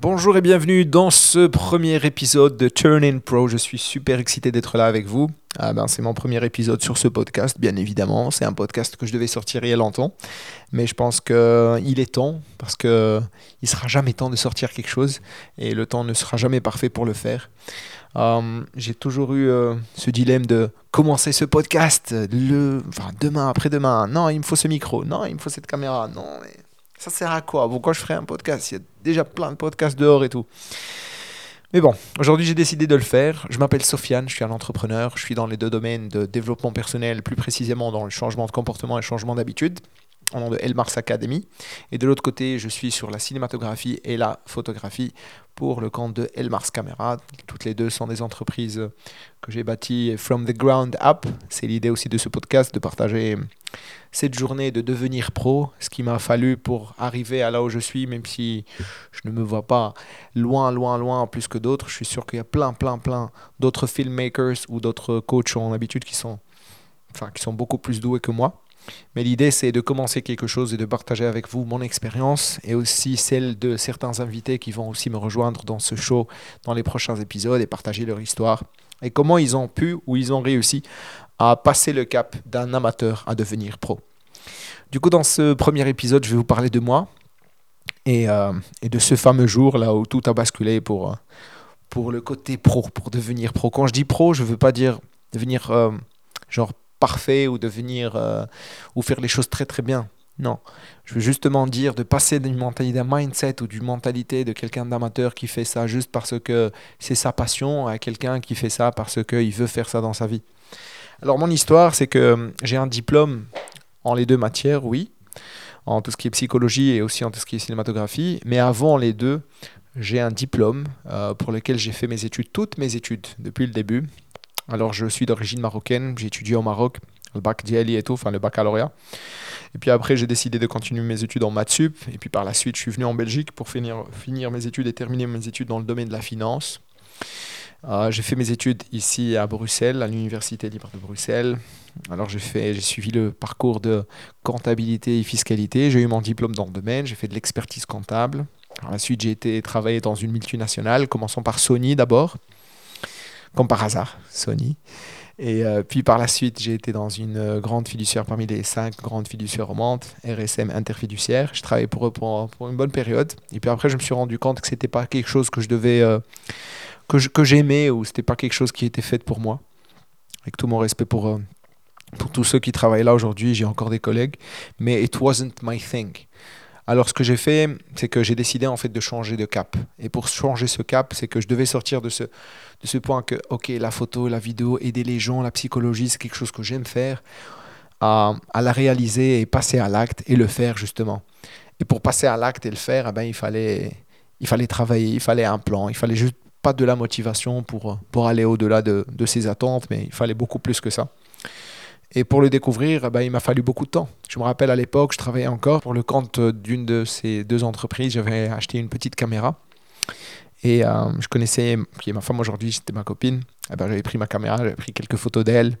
Bonjour et bienvenue dans ce premier épisode de Turn In Pro. Je suis super excité d'être là avec vous. Ah ben, c'est mon premier épisode sur ce podcast, bien évidemment. C'est un podcast que je devais sortir il y a longtemps, mais je pense qu'il est temps parce que il sera jamais temps de sortir quelque chose et le temps ne sera jamais parfait pour le faire. Euh, j'ai toujours eu euh, ce dilemme de commencer ce podcast le, enfin, demain, après-demain. Non, il me faut ce micro. Non, il me faut cette caméra. Non, mais ça sert à quoi? Pourquoi je ferai un podcast? Il y a déjà plein de podcasts dehors et tout. Mais bon, aujourd'hui j'ai décidé de le faire. Je m'appelle Sofiane, je suis un entrepreneur. Je suis dans les deux domaines de développement personnel, plus précisément dans le changement de comportement et changement d'habitude au nom de Elmars Academy. Et de l'autre côté, je suis sur la cinématographie et la photographie pour le compte de Elmars Camera. Toutes les deux sont des entreprises que j'ai bâties from the ground up. C'est l'idée aussi de ce podcast, de partager cette journée de devenir pro, ce qui m'a fallu pour arriver à là où je suis, même si je ne me vois pas loin, loin, loin plus que d'autres. Je suis sûr qu'il y a plein, plein, plein d'autres filmmakers ou d'autres coachs en habitude qui sont, enfin, qui sont beaucoup plus doués que moi. Mais l'idée, c'est de commencer quelque chose et de partager avec vous mon expérience et aussi celle de certains invités qui vont aussi me rejoindre dans ce show dans les prochains épisodes et partager leur histoire et comment ils ont pu ou ils ont réussi à passer le cap d'un amateur à devenir pro. Du coup, dans ce premier épisode, je vais vous parler de moi et, euh, de ce fameux jour là où tout a basculé pour, pour le côté pro, pour devenir pro. Quand je dis pro, je ne veux pas dire devenir euh, genre parfait ou devenir euh, ou faire les choses très très bien. Non, je veux justement dire de passer d'une mentalité, d'un mindset ou d'une mentalité de quelqu'un d'amateur qui fait ça juste parce que c'est sa passion à quelqu'un qui fait ça parce qu'il veut faire ça dans sa vie. Alors mon histoire, c'est que euh, j'ai un diplôme en les deux matières, oui, en tout ce qui est psychologie et aussi en tout ce qui est cinématographie, mais avant les deux, j'ai un diplôme euh, pour lequel j'ai fait mes études, toutes mes études depuis le début, alors, je suis d'origine marocaine, j'ai étudié au Maroc, le bac d'IALI et tout, enfin le baccalauréat. Et puis après, j'ai décidé de continuer mes études en maths sup. Et puis par la suite, je suis venu en Belgique pour finir, mes études et terminer mes études dans le domaine de la finance. Euh, j'ai fait mes études ici à Bruxelles, à l'Université libre de Bruxelles. Alors j'ai j'ai suivi le parcours de comptabilité et fiscalité. J'ai eu mon diplôme dans le domaine. J'ai fait de l'expertise comptable. Par la suite, j'ai été travailler dans une multinationale, commençant par Sony d'abord comme par hasard, Sony. Et euh, puis par la suite, j'ai été dans une euh, grande fiduciaire parmi les cinq grandes fiduciaires au monde, RSM Interfiduciaire. Je travaillais pour eux pour, une bonne période. Et puis après, je me suis rendu compte que c'était pas quelque chose que je devais, euh, que, que j'aimais ou c'était pas quelque chose qui était fait pour moi. Avec tout mon respect pour, pour tous ceux qui travaillent là aujourd'hui, j'ai encore des collègues, mais it wasn't my thing. Alors ce que j'ai fait, c'est que j'ai décidé en fait de changer de cap. Et pour changer ce cap, c'est que je devais sortir de ce, de ce point que, ok, la photo, la vidéo, aider les gens, la psychologie, c'est quelque chose que j'aime faire, à, la réaliser et passer à l'acte et le faire justement. Et pour passer à l'acte et le faire, eh ben, il, fallait, il fallait travailler, il fallait un plan, il fallait juste pas de la motivation pour, pour aller au-delà de, de ses attentes, mais il fallait beaucoup plus que ça. Et pour le découvrir, eh ben, il m'a fallu beaucoup de temps. Je me rappelle à l'époque, je travaillais encore pour le compte d'une de ces deux entreprises. J'avais acheté une petite caméra. Et euh, je connaissais, qui est ma femme aujourd'hui, c'était ma copine. Eh ben, j'avais pris ma caméra, j'avais pris quelques photos d'elle.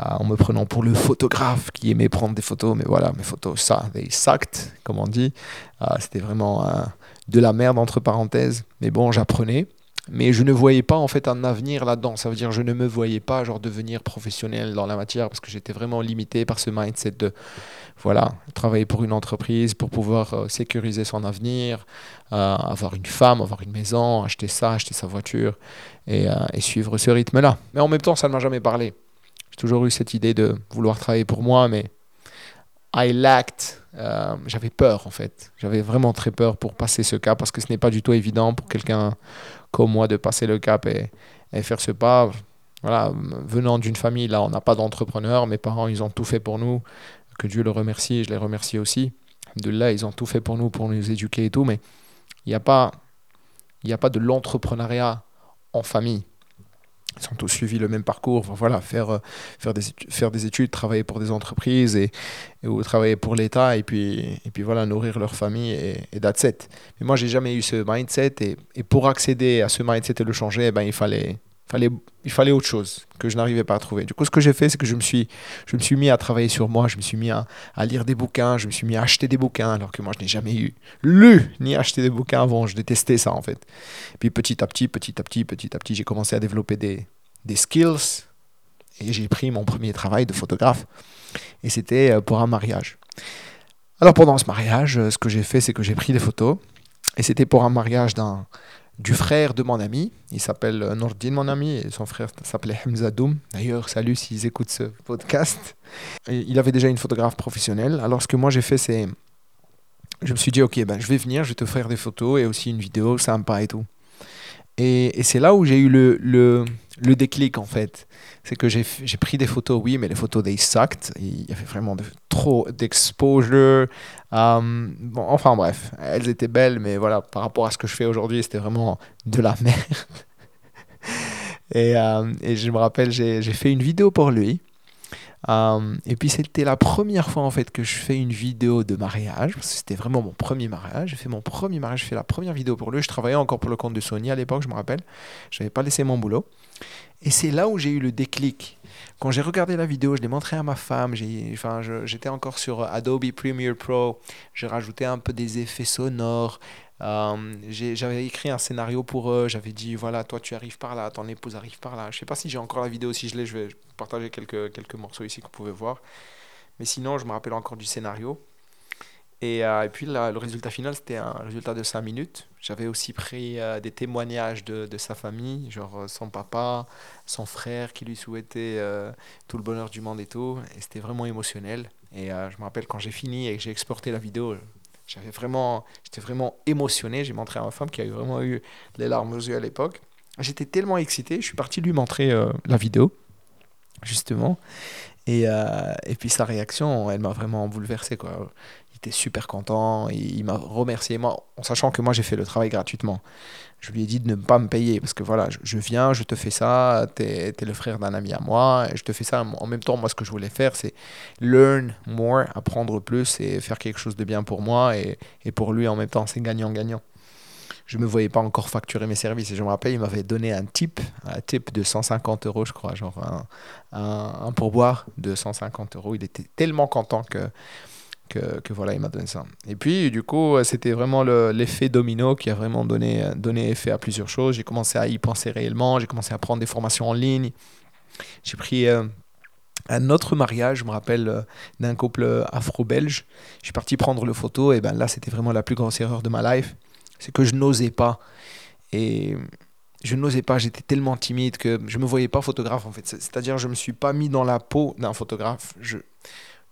Euh, en me prenant pour le photographe qui aimait prendre des photos. Mais voilà, mes photos, ça, they sucked, comme on dit. Euh, c'était vraiment de la merde, entre parenthèses. Mais bon, j'apprenais mais je ne voyais pas en fait un avenir là-dedans. Ça veut dire je ne me voyais pas genre devenir professionnel dans la matière parce que j'étais vraiment limité par ce mindset de voilà travailler pour une entreprise pour pouvoir euh, sécuriser son avenir, euh, avoir une femme, avoir une maison, acheter ça, acheter sa voiture et, euh, et suivre ce rythme-là. Mais en même temps, ça ne m'a jamais parlé. J'ai toujours eu cette idée de vouloir travailler pour moi, mais I lacked. j'avais peur en fait. J'avais vraiment très peur pour passer ce cas parce que ce n'est pas du tout évident pour quelqu'un comme moi de passer le cap et, faire ce pas. Voilà, venant d'une famille, là, on n'a pas d'entrepreneur. Mes parents, ils ont tout fait pour nous. Que Dieu le remercie, je les remercie aussi. De là, ils ont tout fait pour nous, pour nous éduquer et tout. Mais il n'y a pas, a pas de l'entrepreneuriat en famille. Ils ont tous suivi le même parcours. voilà, faire, euh, faire, des, études, travailler pour des entreprises et, ou travailler pour l'État et puis, et puis voilà, nourrir leur famille et, et that's. Mais moi, j'ai jamais eu ce mindset et, et, pour accéder à ce mindset et le changer, eh ben, il, fallait, fallait, il fallait autre chose que je n'arrivais pas à trouver. Du coup, ce que j'ai fait, c'est que je me, suis, je me suis mis à travailler sur moi, je me suis mis à, lire des bouquins, je me suis mis à acheter des bouquins, alors que moi, je n'ai jamais eu lu ni acheté des bouquins avant. Je détestais ça, en fait. puis petit à petit, petit à petit, petit à petit, j'ai commencé à développer des, des skills et j'ai pris mon premier travail de photographe. Et c'était euh, pour un mariage. Alors pendant ce mariage, euh, ce que j'ai fait, c'est que j'ai pris des photos. Et c'était pour un mariage d'un du frère de mon ami. Il s'appelle euh, Nordin, mon ami, et son frère s'appelait Hamza Doum. D'ailleurs, salut s'ils écoutent ce podcast. il avait déjà une photographe professionnelle. Alors, ce que moi j'ai fait, c'est. Je me suis dit, ok, ben, je vais venir, je vais te faire des photos et aussi une vidéo sympa et tout. Et, c'est là où j'ai eu le, le, le, déclic en fait. C'est que j'ai pris des photos, oui, mais les photos they sucked. Il y avait vraiment de, trop d'exposure. Um, bon, enfin bref, elles étaient belles, mais voilà, par rapport à ce que je fais aujourd'hui, c'était vraiment de la merde. et, euh, et, je me rappelle, j'ai fait une vidéo pour lui. Euh, et puis c'était la première fois en fait que je fais une vidéo de mariage, c'était vraiment mon premier mariage. J'ai fait mon premier mariage, j'ai fait la première vidéo pour lui. Je travaillais encore pour le compte de Sony à l'époque, je me rappelle. Je n'avais pas laissé mon boulot. Et c'est là où j'ai eu le déclic. Quand j'ai regardé la vidéo, je l'ai montré à ma femme. Enfin, j'étais encore sur Adobe Premiere Pro. J'ai rajouté un peu des effets sonores. Euh, j'avais écrit un scénario pour eux, j'avais dit voilà, toi tu arrives par là, ton épouse arrive par là. Je sais pas si j'ai encore la vidéo, si je l'ai, je vais partager quelques, quelques morceaux ici que vous pouvez voir. Mais sinon, je me rappelle encore du scénario. Et, euh, et puis le résultat final, c'était un résultat de 5 minutes. J'avais aussi pris euh, des témoignages de, de, sa famille, genre son papa, son frère qui lui souhaitait tout le bonheur du monde et tout. Et c'était vraiment émotionnel. Et je me rappelle quand j'ai fini et que j'ai exporté la vidéo, j'avais vraiment, j'étais vraiment émotionné. J'ai montré à ma femme qui avait vraiment eu les larmes aux yeux à l'époque. J'étais tellement excité, je suis parti lui montrer euh, la vidéo, justement. Et, euh, et puis sa réaction, elle m'a vraiment bouleversé. Était super content. il m'a remercié, moi, en sachant que moi j'ai fait le travail gratuitement. Je lui ai dit de ne pas me payer parce que voilà, je, viens, je te fais ça, tu es, le frère d'un ami à moi, et je te fais ça. En même temps, moi ce que je voulais faire, c'est learn more, apprendre plus et faire quelque chose de bien pour moi et, et pour lui en même temps. C'est gagnant-gagnant. Je ne me voyais pas encore facturer mes services. Et je me rappelle, il m'avait donné un tip, un tip de 150 euros, je crois, genre un, un pourboire de 150 euros. Il était tellement content que que, voilà, il m'a donné ça. Et puis, du coup, c'était vraiment l'effet domino qui a vraiment donné, donné effet à plusieurs choses. J'ai commencé à y penser réellement, j'ai commencé à prendre des formations en ligne. J'ai pris euh, un autre mariage, je me rappelle, euh, d'un couple afro-belge. Je suis parti prendre le photo, et ben là, c'était vraiment la plus grosse erreur de ma life. C'est que je n'osais pas. Et je n'osais pas, j'étais tellement timide que je ne me voyais pas photographe en fait. C'est-à-dire, je ne me suis pas mis dans la peau d'un photographe. Je,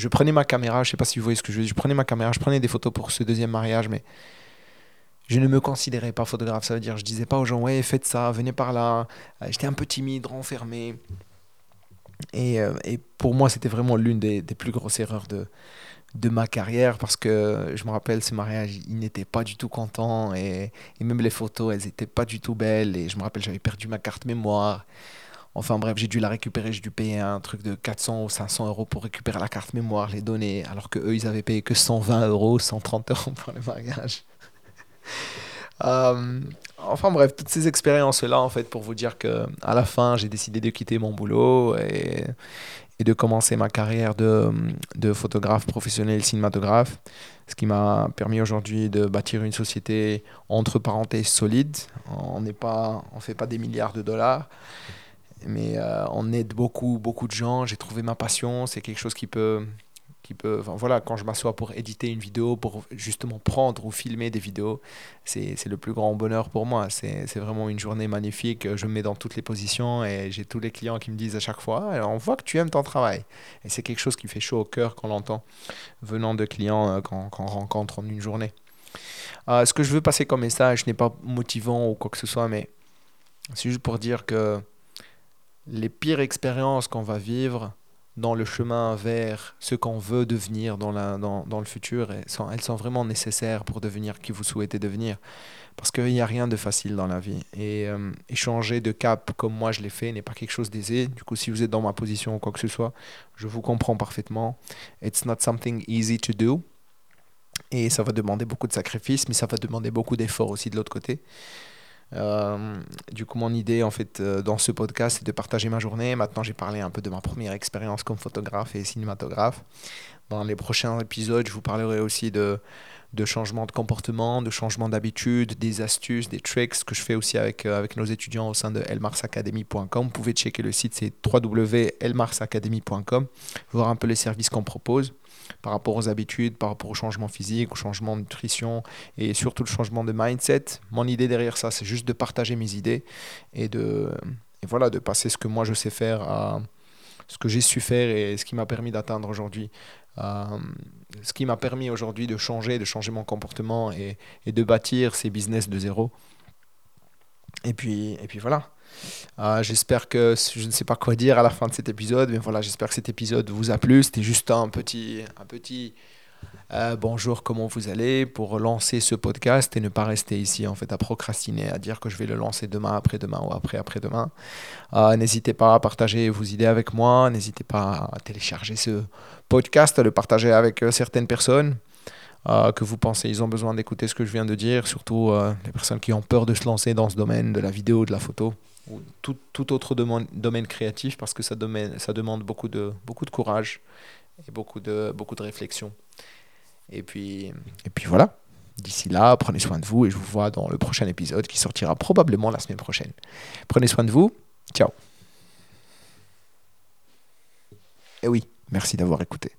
je prenais ma caméra, je sais pas si vous voyez ce que je veux dire, je prenais ma caméra, je prenais des photos pour ce deuxième mariage, mais je ne me considérais pas photographe. Ça veut dire, je disais pas aux gens, ouais, faites ça, venez par là. Euh, j'étais un peu timide, renfermé. Et, euh, et pour moi, c'était vraiment l'une des, plus grosses erreurs de, de ma carrière parce que je me rappelle ce mariage, il n'était pas du tout content et, et même les photos, elles n'étaient pas du tout belles. Et je me rappelle, j'avais perdu ma carte mémoire. Enfin bref, j'ai dû la récupérer, j'ai dû payer un truc de 400 ou 500 euros pour récupérer la carte mémoire, les données, alors que eux ils avaient payé que 120 euros, 130 euros pour le mariage. Euh, enfin bref, toutes ces expériences-là, en fait, pour vous dire que à la fin, j'ai décidé de quitter mon boulot et, de commencer ma carrière de, de, photographe professionnel cinématographe, ce qui m'a permis aujourd'hui de bâtir une société entre parenthèses solide. On on fait pas des milliards de dollars, mais euh, on aide beaucoup, beaucoup de gens. J'ai trouvé ma passion. C'est quelque chose qui peut, qui peut. Enfin, voilà, quand je m'assois pour éditer une vidéo, pour justement prendre ou filmer des vidéos, c'est le plus grand bonheur pour moi. C'est vraiment une journée magnifique. Je me mets dans toutes les positions et j'ai tous les clients qui me disent à chaque fois on voit que tu aimes ton travail. Et c'est quelque chose qui fait chaud au cœur quand on l'entend venant de clients euh, qu'on rencontre en une journée. Euh, ce que je veux passer comme message n'est pas motivant ou quoi que ce soit, mais c'est juste pour dire que les pires expériences qu'on va vivre dans le chemin vers ce qu'on veut devenir dans, la, dans, dans le futur, elles sont, elles sont, vraiment nécessaires pour devenir qui vous souhaitez devenir. Parce qu'il n'y a rien de facile dans la vie. Et, euh, changer de cap comme moi je l'ai fait n'est pas quelque chose d'aisé. Du coup, si vous êtes dans ma position ou quoi que ce soit, je vous comprends parfaitement. It's not something easy to do. Et ça va demander beaucoup de sacrifices, mais ça va demander beaucoup d'efforts aussi de l'autre côté. Euh, du coup, mon idée, en fait, euh, dans ce podcast, c'est de partager ma journée. Maintenant, j'ai parlé un peu de ma première expérience comme photographe et cinématographe. Dans les prochains épisodes, je vous parlerai aussi de, de changements de comportement, de changements d'habitude, des astuces, des tricks que je fais aussi avec, euh, avec nos étudiants au sein de elmarsacademy.com. Vous pouvez checker le site, c'est www.elmarsacademy.com, voir un peu les services qu'on propose par rapport aux habitudes, par rapport au changement physique, au changement de nutrition et surtout le changement de mindset. Mon idée derrière ça, c'est juste de partager mes idées et de, voilà, de passer ce que moi je sais faire à ce que j'ai su faire et ce qui m'a permis d'atteindre aujourd'hui. Euh, ce qui m'a permis aujourd'hui de changer, de changer mon comportement et, et, de bâtir ces business de zéro. Et puis, et puis voilà. Euh, j'espère que je ne sais pas quoi dire à la fin de cet épisode, mais voilà, j'espère que cet épisode vous a plu. C'était juste un petit, un petit euh, bonjour, comment vous allez pour lancer ce podcast et ne pas rester ici en fait à procrastiner, à dire que je vais le lancer demain, après-demain ou après-après-demain. Euh, n'hésitez pas à partager vos idées avec moi, n'hésitez pas à télécharger ce podcast, à le partager avec certaines personnes. que vous pensez ils ont besoin d'écouter ce que je viens de dire, surtout les personnes qui ont peur de se lancer dans ce domaine de la vidéo, de la photo ou tout, autre domaine, créatif parce que ça, ça demande beaucoup de, beaucoup de courage et beaucoup de, beaucoup de réflexion. Et puis, et puis voilà. D'ici là, prenez soin de vous et je vous vois dans le prochain épisode qui sortira probablement la semaine prochaine. Prenez soin de vous. Ciao. Et oui, merci d'avoir écouté.